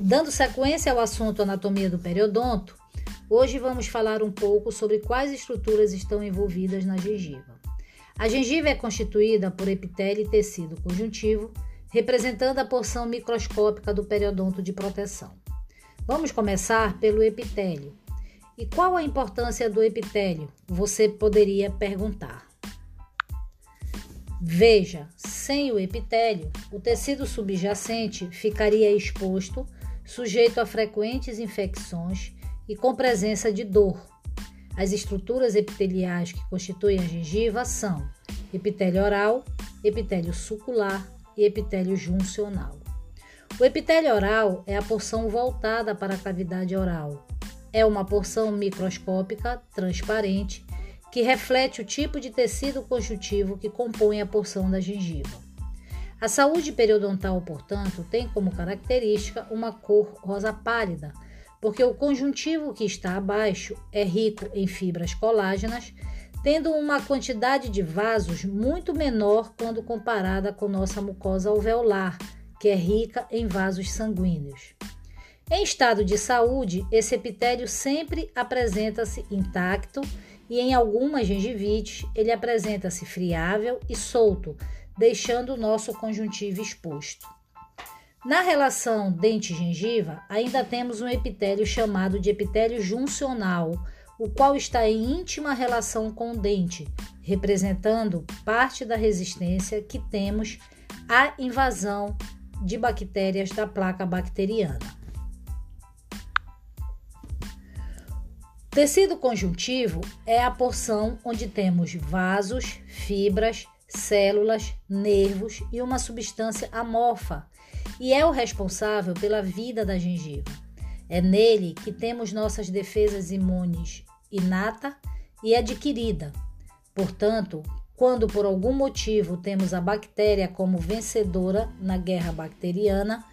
Dando sequência ao assunto anatomia do periodonto, hoje vamos falar um pouco sobre quais estruturas estão envolvidas na gengiva. A gengiva é constituída por epitélio e tecido conjuntivo, representando a porção microscópica do periodonto de proteção. Vamos começar pelo epitélio. E qual a importância do epitélio? Você poderia perguntar. Veja, sem o epitélio, o tecido subjacente ficaria exposto, sujeito a frequentes infecções e com presença de dor. As estruturas epiteliais que constituem a gengiva são epitélio oral, epitélio sucular e epitélio juncional. O epitélio oral é a porção voltada para a cavidade oral. É uma porção microscópica, transparente, que reflete o tipo de tecido conjuntivo que compõe a porção da gengiva. A saúde periodontal, portanto, tem como característica uma cor rosa pálida, porque o conjuntivo que está abaixo é rico em fibras colágenas, tendo uma quantidade de vasos muito menor quando comparada com nossa mucosa alveolar, que é rica em vasos sanguíneos. Em estado de saúde, esse epitélio sempre apresenta-se intacto e em algumas gengivites ele apresenta-se friável e solto, deixando o nosso conjuntivo exposto. Na relação dente-gengiva, ainda temos um epitélio chamado de epitélio juncional, o qual está em íntima relação com o dente, representando parte da resistência que temos à invasão de bactérias da placa bacteriana. Tecido conjuntivo é a porção onde temos vasos, fibras, células, nervos e uma substância amorfa, e é o responsável pela vida da gengiva. É nele que temos nossas defesas imunes inata e adquirida. Portanto, quando por algum motivo temos a bactéria como vencedora na guerra bacteriana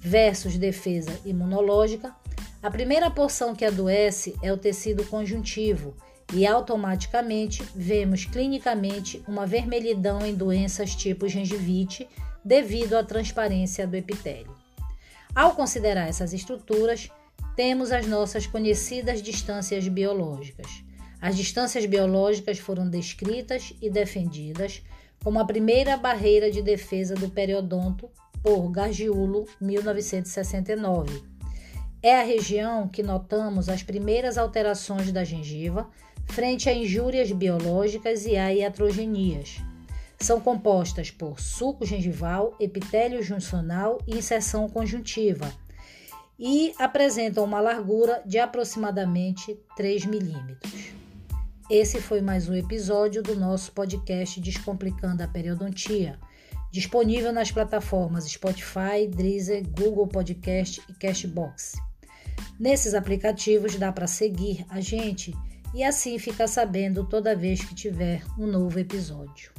versus defesa imunológica, a primeira porção que adoece é o tecido conjuntivo e automaticamente vemos clinicamente uma vermelhidão em doenças tipo gengivite devido à transparência do epitélio. Ao considerar essas estruturas, temos as nossas conhecidas distâncias biológicas. As distâncias biológicas foram descritas e defendidas como a primeira barreira de defesa do periodonto por Gargiulo, 1969 é a região que notamos as primeiras alterações da gengiva frente a injúrias biológicas e a iatrogenias. São compostas por suco gengival, epitélio juncional e inserção conjuntiva e apresentam uma largura de aproximadamente 3 milímetros. Esse foi mais um episódio do nosso podcast Descomplicando a Periodontia, disponível nas plataformas Spotify, Deezer, Google Podcast e Cashbox. Nesses aplicativos dá para seguir a gente e assim ficar sabendo toda vez que tiver um novo episódio.